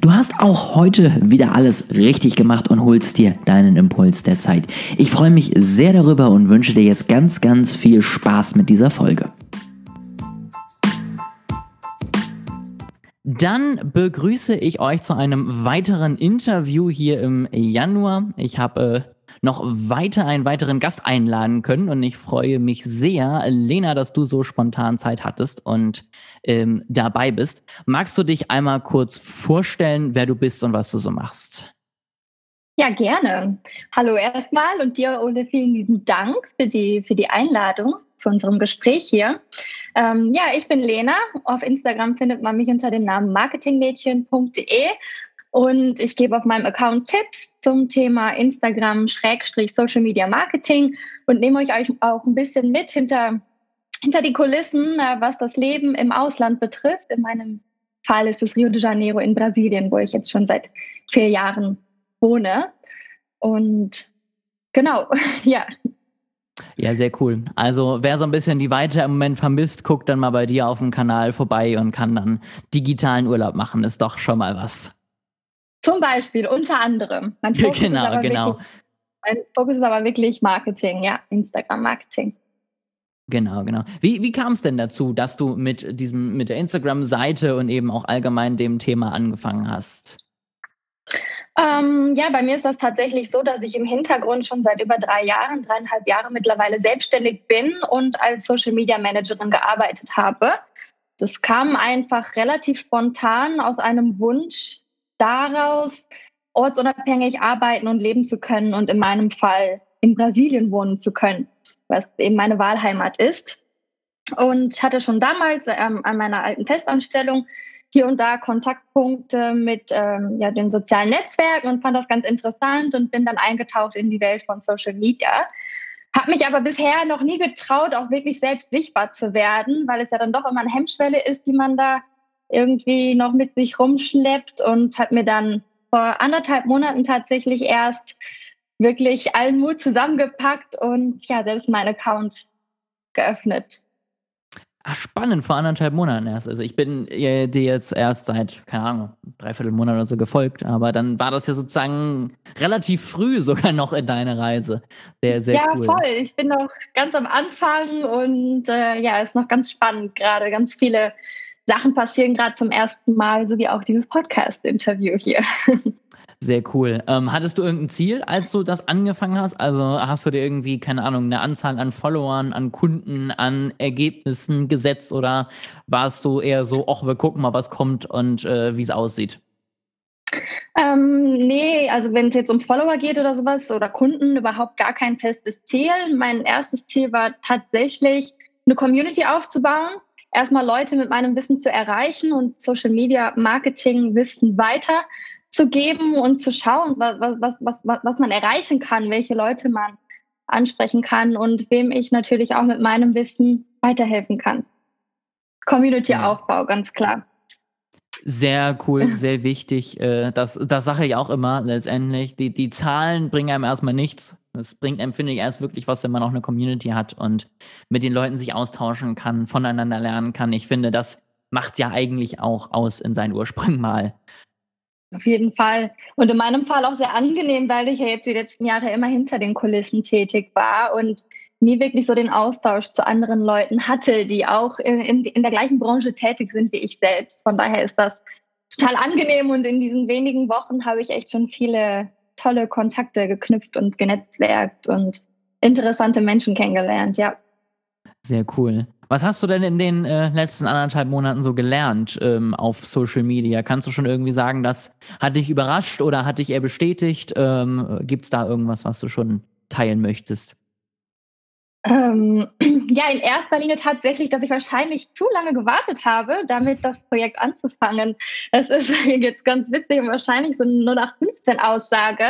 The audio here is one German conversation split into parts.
Du hast auch heute wieder alles richtig gemacht und holst dir deinen Impuls der Zeit. Ich freue mich sehr darüber und wünsche dir jetzt ganz, ganz viel Spaß mit dieser Folge. Dann begrüße ich euch zu einem weiteren Interview hier im Januar. Ich habe äh, noch weiter einen weiteren Gast einladen können. Und ich freue mich sehr, Lena, dass du so spontan Zeit hattest und ähm, dabei bist. Magst du dich einmal kurz vorstellen, wer du bist und was du so machst? Ja, gerne. Hallo erstmal und dir, Ole, vielen lieben Dank für die, für die Einladung zu unserem Gespräch hier. Ähm, ja, ich bin Lena. Auf Instagram findet man mich unter dem Namen marketingmädchen.de und ich gebe auf meinem Account Tipps zum Thema Instagram Schrägstrich Social Media Marketing und nehme euch auch ein bisschen mit hinter, hinter die Kulissen, äh, was das Leben im Ausland betrifft. In meinem Fall ist es Rio de Janeiro in Brasilien, wo ich jetzt schon seit vier Jahren wohne. Und genau, ja. Ja, sehr cool. Also wer so ein bisschen die Weite im Moment vermisst, guckt dann mal bei dir auf dem Kanal vorbei und kann dann digitalen Urlaub machen. Ist doch schon mal was. Zum Beispiel, unter anderem. Mein Fokus genau, ist genau. Wirklich, mein Fokus ist aber wirklich Marketing, ja, Instagram-Marketing. Genau, genau. Wie, wie kam es denn dazu, dass du mit diesem, mit der Instagram-Seite und eben auch allgemein dem Thema angefangen hast? Ähm, ja, bei mir ist das tatsächlich so, dass ich im Hintergrund schon seit über drei Jahren, dreieinhalb Jahre mittlerweile selbstständig bin und als Social Media Managerin gearbeitet habe. Das kam einfach relativ spontan aus einem Wunsch, daraus ortsunabhängig arbeiten und leben zu können und in meinem Fall in Brasilien wohnen zu können, was eben meine Wahlheimat ist. Und hatte schon damals ähm, an meiner alten Festanstellung hier und da Kontaktpunkte mit ähm, ja, den sozialen Netzwerken und fand das ganz interessant und bin dann eingetaucht in die Welt von Social Media. Habe mich aber bisher noch nie getraut, auch wirklich selbst sichtbar zu werden, weil es ja dann doch immer eine Hemmschwelle ist, die man da irgendwie noch mit sich rumschleppt und hat mir dann vor anderthalb Monaten tatsächlich erst wirklich allen Mut zusammengepackt und ja, selbst meinen Account geöffnet. Ach, spannend, vor anderthalb Monaten erst. Also ich bin dir jetzt erst seit, keine Ahnung, dreiviertel Monat oder so gefolgt, aber dann war das ja sozusagen relativ früh sogar noch in deiner Reise. Sehr, sehr ja, cool. voll. Ich bin noch ganz am Anfang und äh, ja, ist noch ganz spannend gerade. Ganz viele Sachen passieren gerade zum ersten Mal, so wie auch dieses Podcast-Interview hier. Sehr cool. Ähm, hattest du irgendein Ziel, als du das angefangen hast? Also hast du dir irgendwie, keine Ahnung, eine Anzahl an Followern, an Kunden, an Ergebnissen gesetzt oder warst du eher so, ach, wir gucken mal, was kommt und äh, wie es aussieht? Ähm, nee, also wenn es jetzt um Follower geht oder sowas oder Kunden, überhaupt gar kein festes Ziel. Mein erstes Ziel war tatsächlich, eine Community aufzubauen erstmal Leute mit meinem Wissen zu erreichen und Social Media Marketing Wissen weiterzugeben und zu schauen, was, was, was, was man erreichen kann, welche Leute man ansprechen kann und wem ich natürlich auch mit meinem Wissen weiterhelfen kann. Community-Aufbau, ganz klar. Sehr cool, sehr wichtig. Äh, das, das sage ich auch immer letztendlich. Die, die Zahlen bringen einem erstmal nichts. Es bringt einem, finde ich, erst wirklich was, wenn man auch eine Community hat und mit den Leuten sich austauschen kann, voneinander lernen kann. Ich finde, das macht ja eigentlich auch aus in seinen Ursprung mal. Auf jeden Fall. Und in meinem Fall auch sehr angenehm, weil ich ja jetzt die letzten Jahre immer hinter den Kulissen tätig war und nie wirklich so den Austausch zu anderen Leuten hatte, die auch in, in, in der gleichen Branche tätig sind wie ich selbst. Von daher ist das total angenehm und in diesen wenigen Wochen habe ich echt schon viele tolle Kontakte geknüpft und genetzwerkt und interessante Menschen kennengelernt, ja. Sehr cool. Was hast du denn in den äh, letzten anderthalb Monaten so gelernt ähm, auf Social Media? Kannst du schon irgendwie sagen, das hat dich überrascht oder hat dich eher bestätigt? Ähm, Gibt es da irgendwas, was du schon teilen möchtest? Ähm, ja, in erster Linie tatsächlich, dass ich wahrscheinlich zu lange gewartet habe, damit das Projekt anzufangen. Es ist jetzt ganz witzig und wahrscheinlich so eine 0815 Aussage.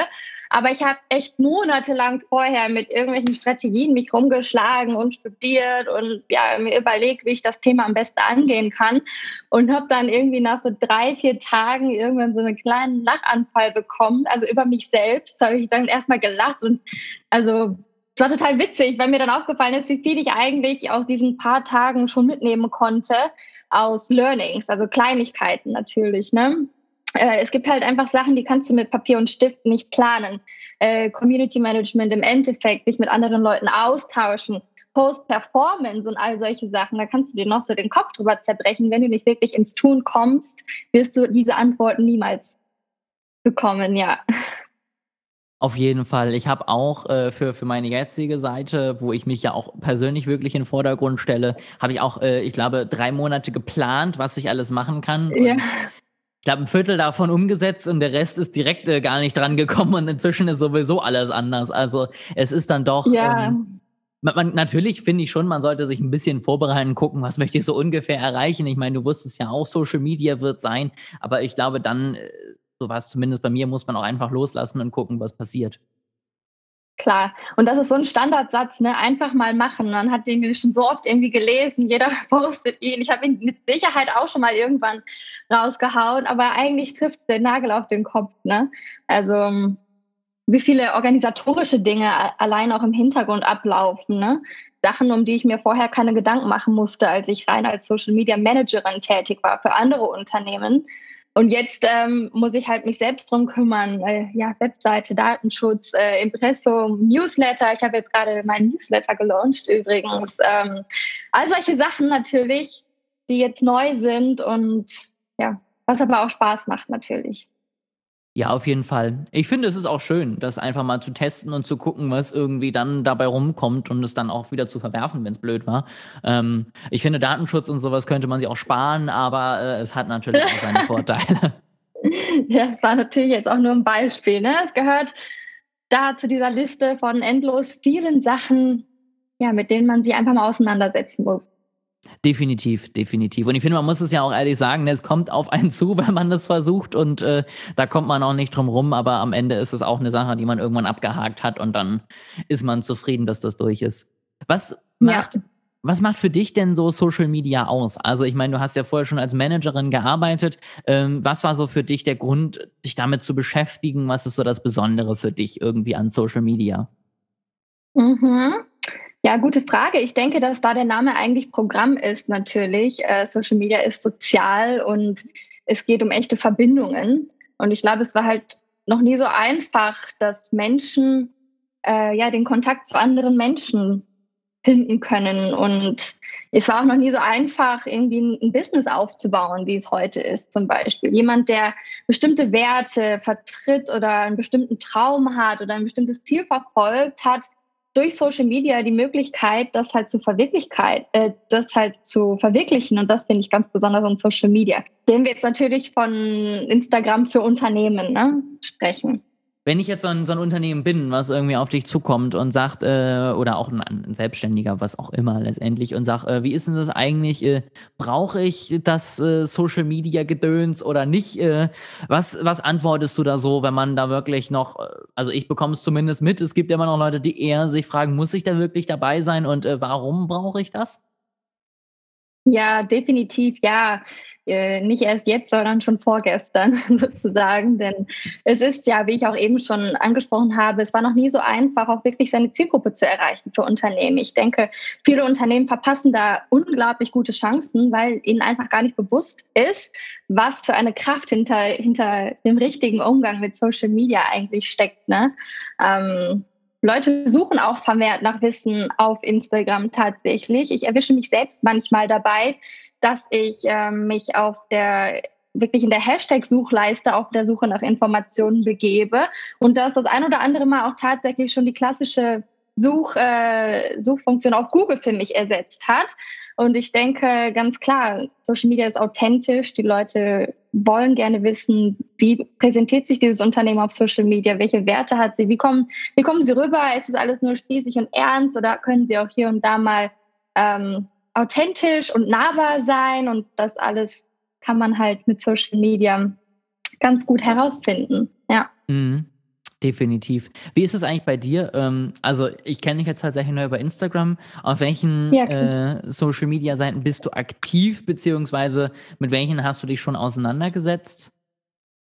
Aber ich habe echt monatelang vorher mit irgendwelchen Strategien mich rumgeschlagen und studiert und ja, mir überlegt, wie ich das Thema am besten angehen kann. Und habe dann irgendwie nach so drei, vier Tagen irgendwann so einen kleinen Lachanfall bekommen. Also über mich selbst habe ich dann erstmal gelacht und also es war total witzig, weil mir dann aufgefallen ist, wie viel ich eigentlich aus diesen paar Tagen schon mitnehmen konnte aus Learnings, also Kleinigkeiten natürlich. Ne? äh, es gibt halt einfach Sachen, die kannst du mit Papier und Stift nicht planen. Äh, Community Management im Endeffekt, dich mit anderen Leuten austauschen, Post-Performance und all solche Sachen, da kannst du dir noch so den Kopf drüber zerbrechen. Wenn du nicht wirklich ins Tun kommst, wirst du diese Antworten niemals bekommen, ja. Auf jeden Fall. Ich habe auch äh, für, für meine jetzige Seite, wo ich mich ja auch persönlich wirklich in den Vordergrund stelle, habe ich auch, äh, ich glaube, drei Monate geplant, was ich alles machen kann. Ja. Ich glaube, ein Viertel davon umgesetzt und der Rest ist direkt äh, gar nicht dran gekommen und inzwischen ist sowieso alles anders. Also es ist dann doch. Ja. Ähm, man, man, natürlich finde ich schon, man sollte sich ein bisschen vorbereiten, gucken, was möchte ich so ungefähr erreichen. Ich meine, du wusstest ja auch, Social Media wird sein, aber ich glaube, dann äh, so war es zumindest bei mir, muss man auch einfach loslassen und gucken, was passiert. Klar. Und das ist so ein Standardsatz, ne? Einfach mal machen. Man hat den schon so oft irgendwie gelesen, jeder postet ihn. Ich habe ihn mit Sicherheit auch schon mal irgendwann rausgehauen, aber eigentlich trifft der Nagel auf den Kopf, ne? Also wie viele organisatorische Dinge allein auch im Hintergrund ablaufen, ne? Sachen, um die ich mir vorher keine Gedanken machen musste, als ich rein als Social Media Managerin tätig war für andere Unternehmen. Und jetzt ähm, muss ich halt mich selbst drum kümmern. Äh, ja, Webseite, Datenschutz, äh, Impressum, Newsletter. Ich habe jetzt gerade meinen Newsletter gelauncht übrigens. Ähm, all solche Sachen natürlich, die jetzt neu sind und ja, was aber auch Spaß macht natürlich. Ja, auf jeden Fall. Ich finde, es ist auch schön, das einfach mal zu testen und zu gucken, was irgendwie dann dabei rumkommt und es dann auch wieder zu verwerfen, wenn es blöd war. Ähm, ich finde, Datenschutz und sowas könnte man sich auch sparen, aber äh, es hat natürlich auch seine Vorteile. Ja, es war natürlich jetzt auch nur ein Beispiel. Ne? Es gehört da zu dieser Liste von endlos vielen Sachen, ja, mit denen man sich einfach mal auseinandersetzen muss. Definitiv, definitiv. Und ich finde, man muss es ja auch ehrlich sagen, es kommt auf einen zu, wenn man das versucht und äh, da kommt man auch nicht drum rum, aber am Ende ist es auch eine Sache, die man irgendwann abgehakt hat und dann ist man zufrieden, dass das durch ist. Was macht, ja. was macht für dich denn so Social Media aus? Also ich meine, du hast ja vorher schon als Managerin gearbeitet. Ähm, was war so für dich der Grund, dich damit zu beschäftigen? Was ist so das Besondere für dich irgendwie an Social Media? Mhm. Ja, gute Frage. Ich denke, dass da der Name eigentlich Programm ist natürlich. Äh, Social Media ist sozial und es geht um echte Verbindungen. Und ich glaube, es war halt noch nie so einfach, dass Menschen äh, ja den Kontakt zu anderen Menschen finden können. Und es war auch noch nie so einfach, irgendwie ein, ein Business aufzubauen, wie es heute ist zum Beispiel. Jemand, der bestimmte Werte vertritt oder einen bestimmten Traum hat oder ein bestimmtes Ziel verfolgt hat, durch Social Media die Möglichkeit, das halt zu Verwirklichkeit, äh, das halt zu verwirklichen. Und das finde ich ganz besonders an Social Media. Wenn wir jetzt natürlich von Instagram für Unternehmen ne, sprechen. Wenn ich jetzt so ein, so ein, Unternehmen bin, was irgendwie auf dich zukommt und sagt, äh, oder auch ein, ein, Selbstständiger, was auch immer letztendlich, und sagt, äh, wie ist denn das eigentlich? Äh, Brauche ich das äh, Social Media Gedöns oder nicht? Äh, was, was antwortest du da so, wenn man da wirklich noch, äh, also ich bekomme es zumindest mit, es gibt immer noch Leute, die eher sich fragen, muss ich da wirklich dabei sein und warum brauche ich das? Ja, definitiv, ja. Äh, nicht erst jetzt, sondern schon vorgestern sozusagen. Denn es ist ja, wie ich auch eben schon angesprochen habe, es war noch nie so einfach, auch wirklich seine Zielgruppe zu erreichen für Unternehmen. Ich denke, viele Unternehmen verpassen da unglaublich gute Chancen, weil ihnen einfach gar nicht bewusst ist, was für eine Kraft hinter, hinter dem richtigen Umgang mit Social Media eigentlich steckt. Ne? Ähm, Leute suchen auch vermehrt nach Wissen auf Instagram tatsächlich. Ich erwische mich selbst manchmal dabei, dass ich äh, mich auf der wirklich in der Hashtag-Suchleiste auf der Suche nach Informationen begebe und dass das ein oder andere Mal auch tatsächlich schon die klassische Such, äh, Suchfunktion auf Google für mich ersetzt hat. Und ich denke ganz klar, Social Media ist authentisch. Die Leute wollen gerne wissen, wie präsentiert sich dieses Unternehmen auf Social Media, welche Werte hat sie, wie kommen, wie kommen sie rüber, ist es alles nur spießig und ernst oder können sie auch hier und da mal ähm, authentisch und nahbar sein und das alles kann man halt mit Social Media ganz gut herausfinden. Ja. Mhm. Definitiv. Wie ist es eigentlich bei dir? Ähm, also ich kenne dich jetzt tatsächlich nur über Instagram. Auf welchen ja, äh, Social Media Seiten bist du aktiv, beziehungsweise mit welchen hast du dich schon auseinandergesetzt?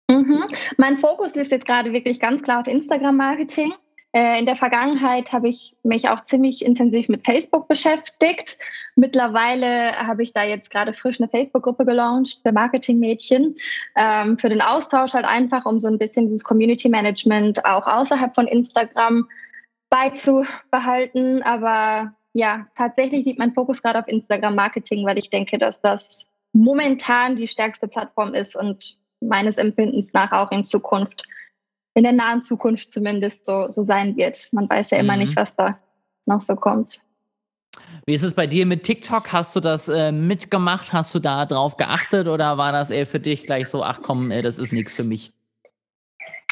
Mhm. Mein Fokus ist jetzt gerade wirklich ganz klar auf Instagram-Marketing. Äh, in der Vergangenheit habe ich mich auch ziemlich intensiv mit Facebook beschäftigt. Mittlerweile habe ich da jetzt gerade frisch eine Facebook-Gruppe gelauncht für Marketingmädchen, ähm, für den Austausch halt einfach, um so ein bisschen dieses Community Management auch außerhalb von Instagram beizubehalten. Aber ja, tatsächlich liegt mein Fokus gerade auf Instagram Marketing, weil ich denke, dass das momentan die stärkste Plattform ist und meines Empfindens nach auch in Zukunft, in der nahen Zukunft zumindest so, so sein wird. Man weiß ja immer mhm. nicht, was da noch so kommt. Wie ist es bei dir mit TikTok? Hast du das äh, mitgemacht? Hast du da drauf geachtet oder war das eher für dich gleich so, ach komm, äh, das ist nichts für mich?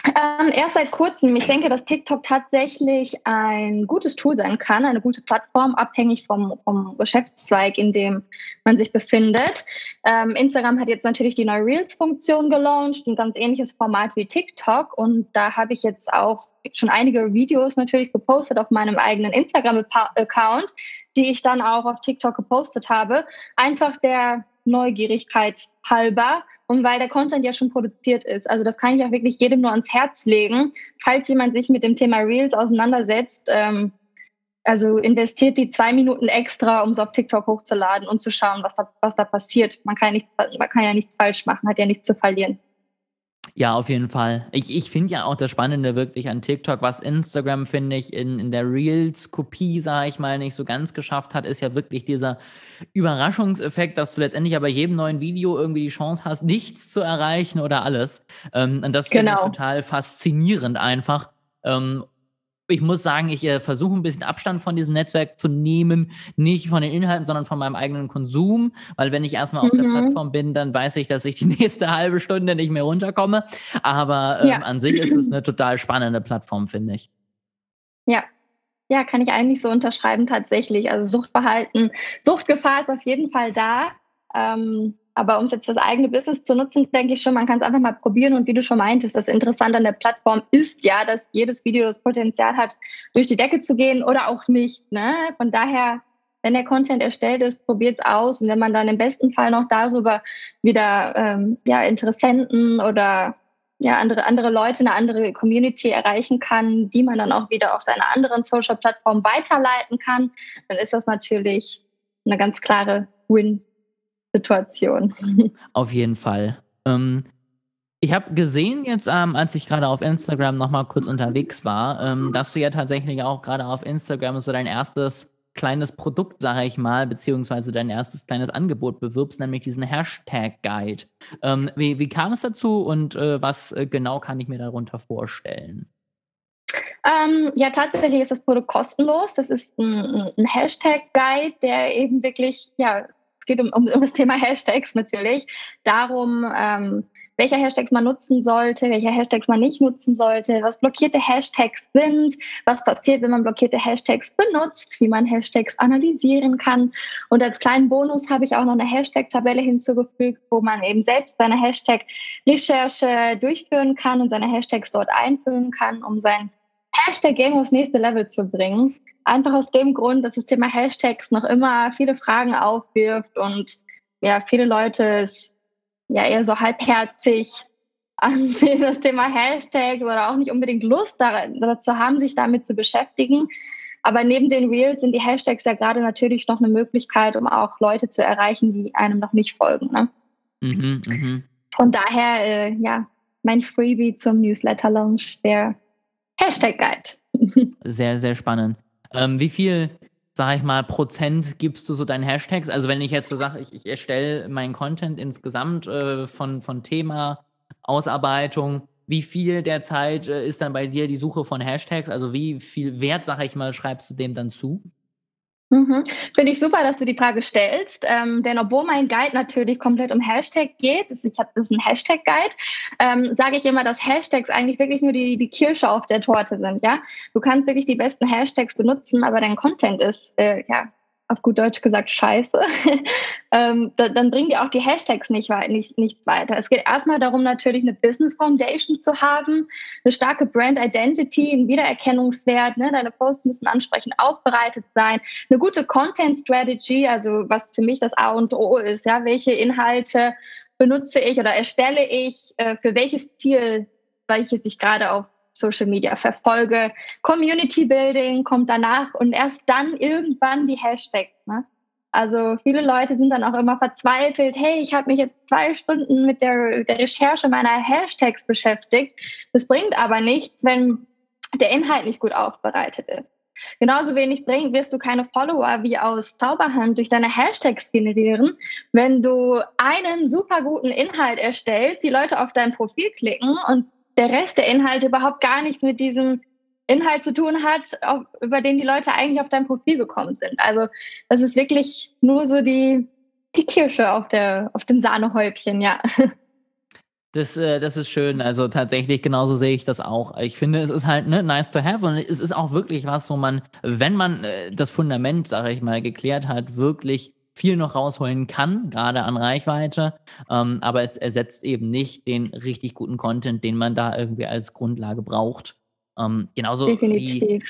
Ähm, erst seit kurzem. Ich denke, dass TikTok tatsächlich ein gutes Tool sein kann, eine gute Plattform, abhängig vom, vom Geschäftszweig, in dem man sich befindet. Ähm, Instagram hat jetzt natürlich die neue Reels-Funktion gelauncht, ein ganz ähnliches Format wie TikTok. Und da habe ich jetzt auch schon einige Videos natürlich gepostet auf meinem eigenen Instagram-Account, die ich dann auch auf TikTok gepostet habe. Einfach der Neugierigkeit halber und weil der Content ja schon produziert ist. Also das kann ich auch wirklich jedem nur ans Herz legen. Falls jemand sich mit dem Thema Reels auseinandersetzt, ähm, also investiert die zwei Minuten extra, um es auf TikTok hochzuladen und zu schauen, was da, was da passiert. Man kann, nichts, man kann ja nichts falsch machen, hat ja nichts zu verlieren. Ja, auf jeden Fall. Ich, ich finde ja auch das Spannende wirklich an TikTok, was Instagram, finde ich, in, in der Reels-Kopie, sage ich mal, nicht so ganz geschafft hat, ist ja wirklich dieser Überraschungseffekt, dass du letztendlich aber jedem neuen Video irgendwie die Chance hast, nichts zu erreichen oder alles. Ähm, und das finde genau. ich total faszinierend einfach. Ähm, ich muss sagen, ich äh, versuche ein bisschen Abstand von diesem Netzwerk zu nehmen, nicht von den Inhalten, sondern von meinem eigenen Konsum, weil wenn ich erstmal auf mhm. der Plattform bin, dann weiß ich, dass ich die nächste halbe Stunde nicht mehr runterkomme. Aber ähm, ja. an sich ist es eine total spannende Plattform, finde ich. Ja. Ja, kann ich eigentlich so unterschreiben tatsächlich. Also Suchtverhalten, Suchtgefahr ist auf jeden Fall da. Ähm, aber um es jetzt fürs eigene Business zu nutzen, denke ich schon, man kann es einfach mal probieren. Und wie du schon meintest, das Interessante an der Plattform ist ja, dass jedes Video das Potenzial hat, durch die Decke zu gehen oder auch nicht. Ne? Von daher, wenn der Content erstellt ist, probiert es aus. Und wenn man dann im besten Fall noch darüber wieder ähm, ja, Interessenten oder ja, andere, andere Leute, eine andere Community erreichen kann, die man dann auch wieder auf seiner anderen Social-Plattform weiterleiten kann, dann ist das natürlich eine ganz klare Win Situation. Auf jeden Fall. Ähm, ich habe gesehen jetzt, ähm, als ich gerade auf Instagram noch mal kurz unterwegs war, ähm, dass du ja tatsächlich auch gerade auf Instagram so dein erstes kleines Produkt, sage ich mal, beziehungsweise dein erstes kleines Angebot bewirbst, nämlich diesen Hashtag-Guide. Ähm, wie, wie, kam es dazu und äh, was äh, genau kann ich mir darunter vorstellen? Ähm, ja, tatsächlich ist das Produkt kostenlos. Das ist ein, ein Hashtag-Guide, der eben wirklich ja, es geht um, um, um das Thema Hashtags natürlich, darum, ähm, welche Hashtags man nutzen sollte, welche Hashtags man nicht nutzen sollte, was blockierte Hashtags sind, was passiert, wenn man blockierte Hashtags benutzt, wie man Hashtags analysieren kann. Und als kleinen Bonus habe ich auch noch eine Hashtag-Tabelle hinzugefügt, wo man eben selbst seine Hashtag-Recherche durchführen kann und seine Hashtags dort einfüllen kann, um sein Hashtag-Game aufs nächste Level zu bringen. Einfach aus dem Grund, dass das Thema Hashtags noch immer viele Fragen aufwirft und ja, viele Leute es ja eher so halbherzig ansehen, das Thema Hashtags oder auch nicht unbedingt Lust dazu haben, sich damit zu beschäftigen. Aber neben den Reels sind die Hashtags ja gerade natürlich noch eine Möglichkeit, um auch Leute zu erreichen, die einem noch nicht folgen. Ne? Mhm, mh. Von daher, äh, ja, mein Freebie zum Newsletter-Launch, der Hashtag-Guide. Sehr, sehr spannend. Ähm, wie viel, sag ich mal, Prozent gibst du so deinen Hashtags? Also wenn ich jetzt so sage, ich, ich erstelle meinen Content insgesamt äh, von, von Thema, Ausarbeitung, wie viel der Zeit äh, ist dann bei dir die Suche von Hashtags? Also wie viel Wert, sag ich mal, schreibst du dem dann zu? Mhm. Finde ich super, dass du die Frage stellst, ähm, denn obwohl mein Guide natürlich komplett um Hashtag geht, ich habe das ist ein Hashtag-Guide, ähm, sage ich immer, dass Hashtags eigentlich wirklich nur die, die Kirsche auf der Torte sind. Ja, du kannst wirklich die besten Hashtags benutzen, aber dein Content ist äh, ja auf gut Deutsch gesagt scheiße, ähm, da, dann bringen dir auch die Hashtags nicht, nicht, nicht weiter. Es geht erstmal darum, natürlich eine Business Foundation zu haben, eine starke Brand Identity, einen Wiedererkennungswert. Ne? Deine Posts müssen ansprechend aufbereitet sein, eine gute Content Strategy, also was für mich das A und O ist. Ja, welche Inhalte benutze ich oder erstelle ich äh, für welches Ziel, welches ich gerade auf Social Media verfolge. Community Building kommt danach und erst dann irgendwann die Hashtags. Ne? Also viele Leute sind dann auch immer verzweifelt, hey, ich habe mich jetzt zwei Stunden mit der, der Recherche meiner Hashtags beschäftigt. Das bringt aber nichts, wenn der Inhalt nicht gut aufbereitet ist. Genauso wenig bringt, wirst du keine Follower wie aus Zauberhand durch deine Hashtags generieren, wenn du einen super guten Inhalt erstellst, die Leute auf dein Profil klicken und der Rest der Inhalte überhaupt gar nichts mit diesem Inhalt zu tun hat, auf, über den die Leute eigentlich auf dein Profil gekommen sind. Also das ist wirklich nur so die, die Kirsche auf, der, auf dem Sahnehäubchen, ja. Das, äh, das ist schön. Also tatsächlich, genauso sehe ich das auch. Ich finde, es ist halt ne, nice to have und es ist auch wirklich was, wo man, wenn man äh, das Fundament, sage ich mal, geklärt hat, wirklich viel noch rausholen kann, gerade an Reichweite. Ähm, aber es ersetzt eben nicht den richtig guten Content, den man da irgendwie als Grundlage braucht. Ähm, genauso Definitiv. Wie,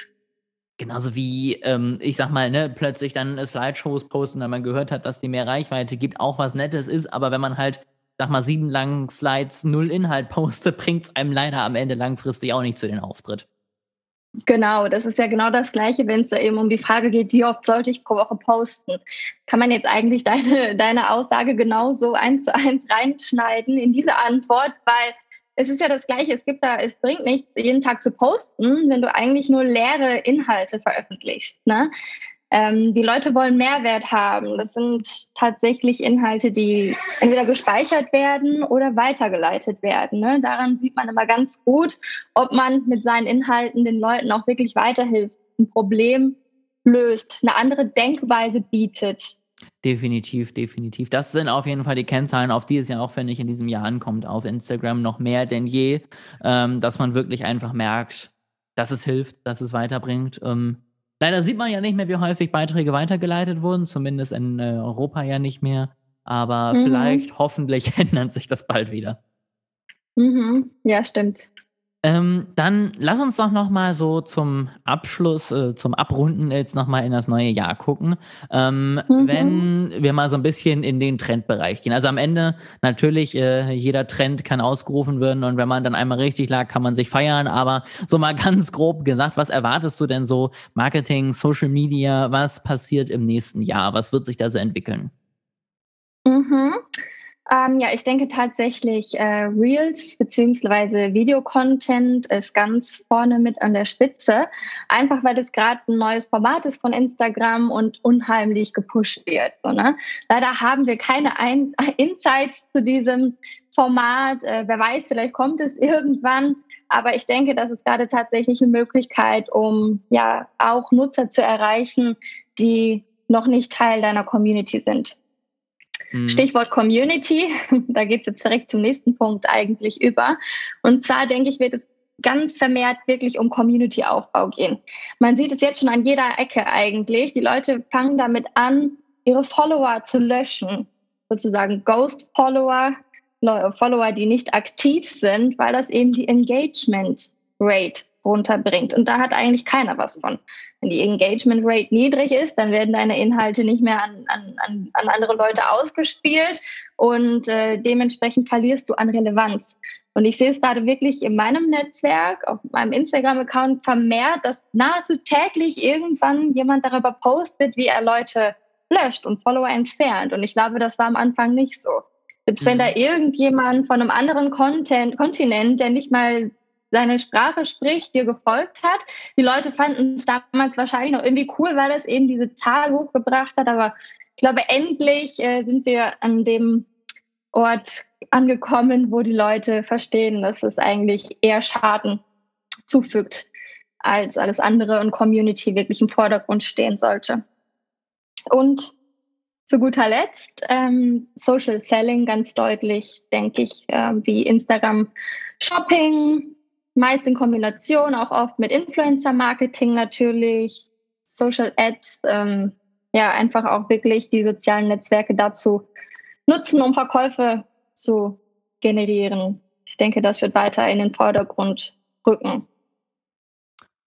genauso wie, ähm, ich sag mal, ne, plötzlich dann Slideshows posten, weil man gehört hat, dass die mehr Reichweite gibt, auch was Nettes ist, aber wenn man halt sag mal, sieben langen Slides, null Inhalt poste, bringt es einem leider am Ende langfristig auch nicht zu den Auftritt. Genau, das ist ja genau das Gleiche, wenn es da eben um die Frage geht, wie oft sollte ich pro Woche posten. Kann man jetzt eigentlich deine, deine Aussage genauso eins zu eins reinschneiden in diese Antwort, weil es ist ja das Gleiche, es gibt da, es bringt nichts, jeden Tag zu posten, wenn du eigentlich nur leere Inhalte veröffentlichst. Ne? Ähm, die Leute wollen Mehrwert haben. Das sind tatsächlich Inhalte, die entweder gespeichert werden oder weitergeleitet werden. Ne? Daran sieht man immer ganz gut, ob man mit seinen Inhalten den Leuten auch wirklich weiterhilft, ein Problem löst, eine andere Denkweise bietet. Definitiv, definitiv. Das sind auf jeden Fall die Kennzahlen, auf die es ja auch, finde ich, in diesem Jahr ankommt, auf Instagram noch mehr denn je, ähm, dass man wirklich einfach merkt, dass es hilft, dass es weiterbringt. Ähm, Leider sieht man ja nicht mehr, wie häufig Beiträge weitergeleitet wurden, zumindest in äh, Europa ja nicht mehr. Aber mhm. vielleicht, hoffentlich ändert sich das bald wieder. Mhm. Ja, stimmt. Ähm, dann lass uns doch noch mal so zum Abschluss, äh, zum Abrunden jetzt noch mal in das neue Jahr gucken. Ähm, mhm. Wenn wir mal so ein bisschen in den Trendbereich gehen. Also am Ende natürlich, äh, jeder Trend kann ausgerufen werden und wenn man dann einmal richtig lag, kann man sich feiern. Aber so mal ganz grob gesagt, was erwartest du denn so Marketing, Social Media? Was passiert im nächsten Jahr? Was wird sich da so entwickeln? Mhm. Ähm, ja, ich denke tatsächlich, äh, Reels beziehungsweise Videocontent ist ganz vorne mit an der Spitze. Einfach weil das gerade ein neues Format ist von Instagram und unheimlich gepusht wird. So, ne? Leider haben wir keine ein Insights zu diesem Format. Äh, wer weiß, vielleicht kommt es irgendwann. Aber ich denke, das ist gerade tatsächlich eine Möglichkeit, um ja auch Nutzer zu erreichen, die noch nicht Teil deiner Community sind. Mhm. Stichwort Community, da geht es jetzt direkt zum nächsten Punkt eigentlich über. Und zwar denke ich, wird es ganz vermehrt wirklich um Community-Aufbau gehen. Man sieht es jetzt schon an jeder Ecke eigentlich. Die Leute fangen damit an, ihre Follower zu löschen. Sozusagen Ghost-Follower, Follower, die nicht aktiv sind, weil das eben die Engagement Rate runterbringt. Und da hat eigentlich keiner was von. Wenn die Engagement Rate niedrig ist, dann werden deine Inhalte nicht mehr an, an, an andere Leute ausgespielt und äh, dementsprechend verlierst du an Relevanz. Und ich sehe es gerade wirklich in meinem Netzwerk, auf meinem Instagram-Account vermehrt, dass nahezu täglich irgendwann jemand darüber postet, wie er Leute löscht und Follower entfernt. Und ich glaube, das war am Anfang nicht so. Selbst mhm. wenn da irgendjemand von einem anderen Content, Kontinent, der nicht mal seine Sprache spricht, dir gefolgt hat. Die Leute fanden es damals wahrscheinlich noch irgendwie cool, weil es eben diese Zahl hochgebracht hat. Aber ich glaube, endlich äh, sind wir an dem Ort angekommen, wo die Leute verstehen, dass es eigentlich eher Schaden zufügt als alles andere und Community wirklich im Vordergrund stehen sollte. Und zu guter Letzt ähm, Social Selling ganz deutlich, denke ich, äh, wie Instagram Shopping, meist in Kombination, auch oft mit Influencer-Marketing natürlich, Social Ads, ähm, ja, einfach auch wirklich die sozialen Netzwerke dazu nutzen, um Verkäufe zu generieren. Ich denke, das wird weiter in den Vordergrund rücken.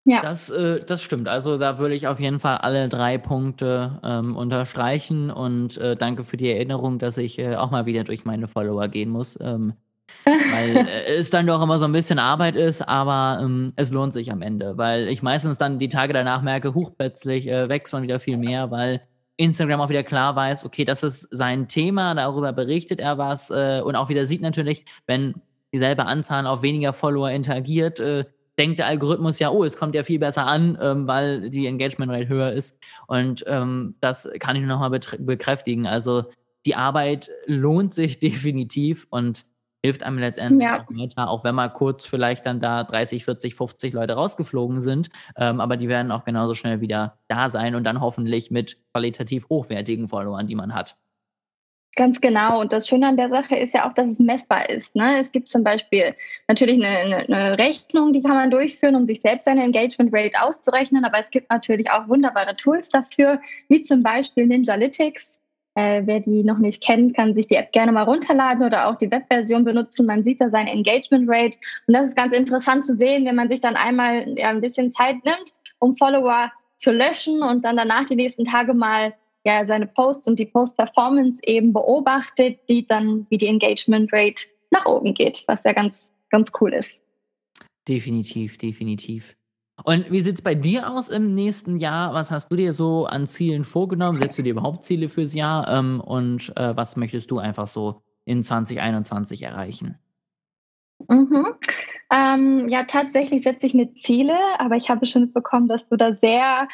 Ja. Das, äh, das stimmt. Also da würde ich auf jeden Fall alle drei Punkte ähm, unterstreichen und äh, danke für die Erinnerung, dass ich äh, auch mal wieder durch meine Follower gehen muss. Ähm, weil äh, es dann doch immer so ein bisschen Arbeit ist, aber ähm, es lohnt sich am Ende, weil ich meistens dann die Tage danach merke, huch, plötzlich äh, wächst man wieder viel mehr, weil Instagram auch wieder klar weiß, okay, das ist sein Thema, darüber berichtet er was äh, und auch wieder sieht natürlich, wenn dieselbe Anzahl auf weniger Follower interagiert, äh, denkt der Algorithmus ja, oh, es kommt ja viel besser an, ähm, weil die Engagement Rate höher ist. Und ähm, das kann ich nochmal bekräftigen. Also die Arbeit lohnt sich definitiv und hilft einem letztendlich ja. auch weiter, auch wenn mal kurz vielleicht dann da 30, 40, 50 Leute rausgeflogen sind. Ähm, aber die werden auch genauso schnell wieder da sein und dann hoffentlich mit qualitativ hochwertigen Followern, die man hat. Ganz genau. Und das Schöne an der Sache ist ja auch, dass es messbar ist. Ne? Es gibt zum Beispiel natürlich eine, eine, Rechnung, die kann man durchführen, um sich selbst seine Engagement Rate auszurechnen. Aber es gibt natürlich auch wunderbare Tools dafür, wie zum Beispiel Ninjalytics. Äh, wer die noch nicht kennt, kann sich die App gerne mal runterladen oder auch die Webversion benutzen. Man sieht da seine Engagement Rate. Und das ist ganz interessant zu sehen, wenn man sich dann einmal ja, ein bisschen Zeit nimmt, um Follower zu löschen und dann danach die nächsten Tage mal ja, seine Posts und die Post-Performance eben beobachtet, sieht dann, wie die Engagement Rate nach oben geht, was ja ganz, ganz cool ist. Definitiv, definitiv. Und wie sieht es bei dir aus im nächsten Jahr? Was hast du dir so an Zielen vorgenommen? Setzt du dir überhaupt Ziele fürs Jahr? Ähm, und äh, was möchtest du einfach so in 2021 erreichen? Mhm. Ähm, ja, tatsächlich setze ich mir Ziele, aber ich habe schon mitbekommen, dass du da sehr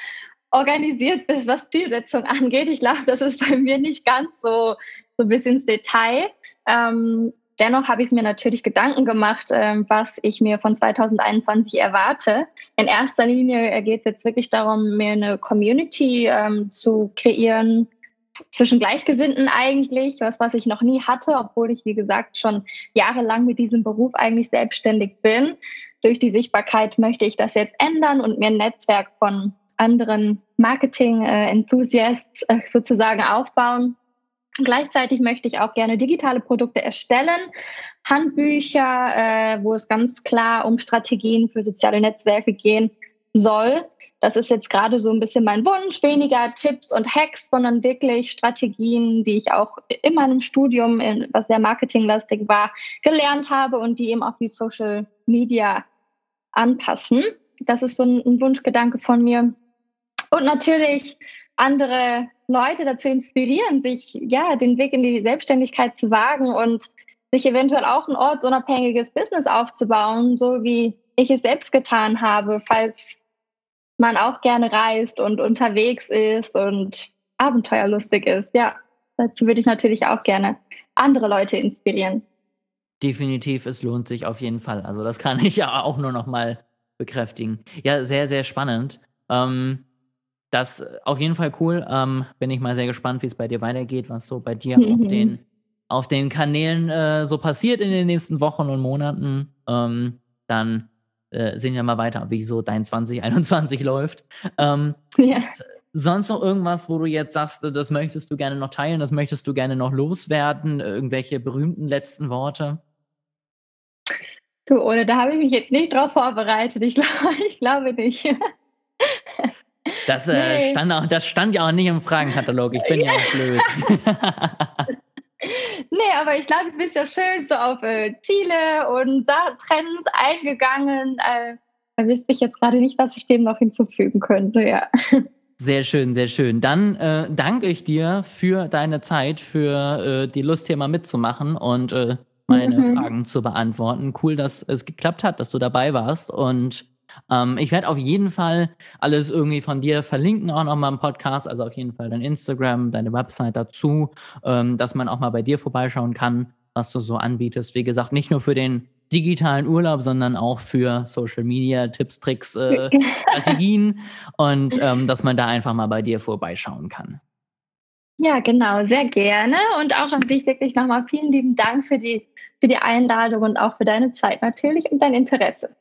organisiert bist, was Zielsetzung angeht. Ich glaube, das ist bei mir nicht ganz so, so bis ins Detail. Ähm, dennoch habe ich mir natürlich Gedanken gemacht, ähm, was ich mir von 2021 erwarte. In erster Linie geht es jetzt wirklich darum, mir eine Community ähm, zu kreieren, zwischen Gleichgesinnten eigentlich, was, was ich noch nie hatte, obwohl ich, wie gesagt, schon jahrelang mit diesem Beruf eigentlich selbstständig bin. Durch die Sichtbarkeit möchte ich das jetzt ändern und mir ein Netzwerk von anderen Marketing-Enthusiasts äh, sozusagen aufbauen. Gleichzeitig möchte ich auch gerne digitale Produkte erstellen, Handbücher, äh, wo es ganz klar um Strategien für soziale Netzwerke gehen soll. Das ist jetzt gerade so ein bisschen mein Wunsch, weniger Tipps und Hacks, sondern wirklich Strategien, die ich auch in meinem Studium, was sehr marketinglastig war, gelernt habe und die eben auch die Social Media anpassen. Das ist so ein Wunschgedanke von mir. Und natürlich andere Leute dazu inspirieren, sich ja den Weg in die Selbstständigkeit zu wagen und sich eventuell auch ein ortsunabhängiges Business aufzubauen, so wie ich es selbst getan habe, falls man auch gerne reist und unterwegs ist und abenteuerlustig ist. Ja, dazu würde ich natürlich auch gerne andere Leute inspirieren. Definitiv, es lohnt sich auf jeden Fall. Also das kann ich ja auch nur noch mal bekräftigen. Ja, sehr, sehr spannend. Ähm, das äh, auf jeden Fall cool. Ähm, bin ich mal sehr gespannt, wie es bei dir weitergeht, was so bei dir mhm. auf, den, auf den Kanälen äh, so passiert in den nächsten Wochen und Monaten. Ähm, dann äh, sehen wir mal weiter, wie so dein 2021 läuft. Ähm, ja. Sonst noch irgendwas, wo du jetzt sagst, das möchtest du gerne noch teilen, das möchtest du gerne noch loswerden? Irgendwelche berühmten letzten Worte? Du, oder da habe ich mich jetzt nicht drauf vorbereitet. Ich, glaub, ich glaube nicht. Das, äh, nee. stand auch, das stand ja auch nicht im Fragenkatalog. Ich bin ja, ja blöd. nee, aber ich glaube, du bist ja schön so auf äh, Ziele und Trends eingegangen. Äh, da wüsste ich jetzt gerade nicht, was ich dem noch hinzufügen könnte, ja. Sehr schön, sehr schön. Dann äh, danke ich dir für deine Zeit, für äh, die Lust hier mal mitzumachen und äh, meine mhm. Fragen zu beantworten. Cool, dass es geklappt hat, dass du dabei warst und ähm, ich werde auf jeden Fall alles irgendwie von dir verlinken, auch nochmal im Podcast, also auf jeden Fall dein Instagram, deine Website dazu, ähm, dass man auch mal bei dir vorbeischauen kann, was du so anbietest. Wie gesagt, nicht nur für den digitalen Urlaub, sondern auch für Social Media, Tipps, Tricks, äh, Strategien und ähm, dass man da einfach mal bei dir vorbeischauen kann. Ja, genau, sehr gerne. Und auch an dich wirklich nochmal vielen lieben Dank für die, für die Einladung und auch für deine Zeit natürlich und dein Interesse.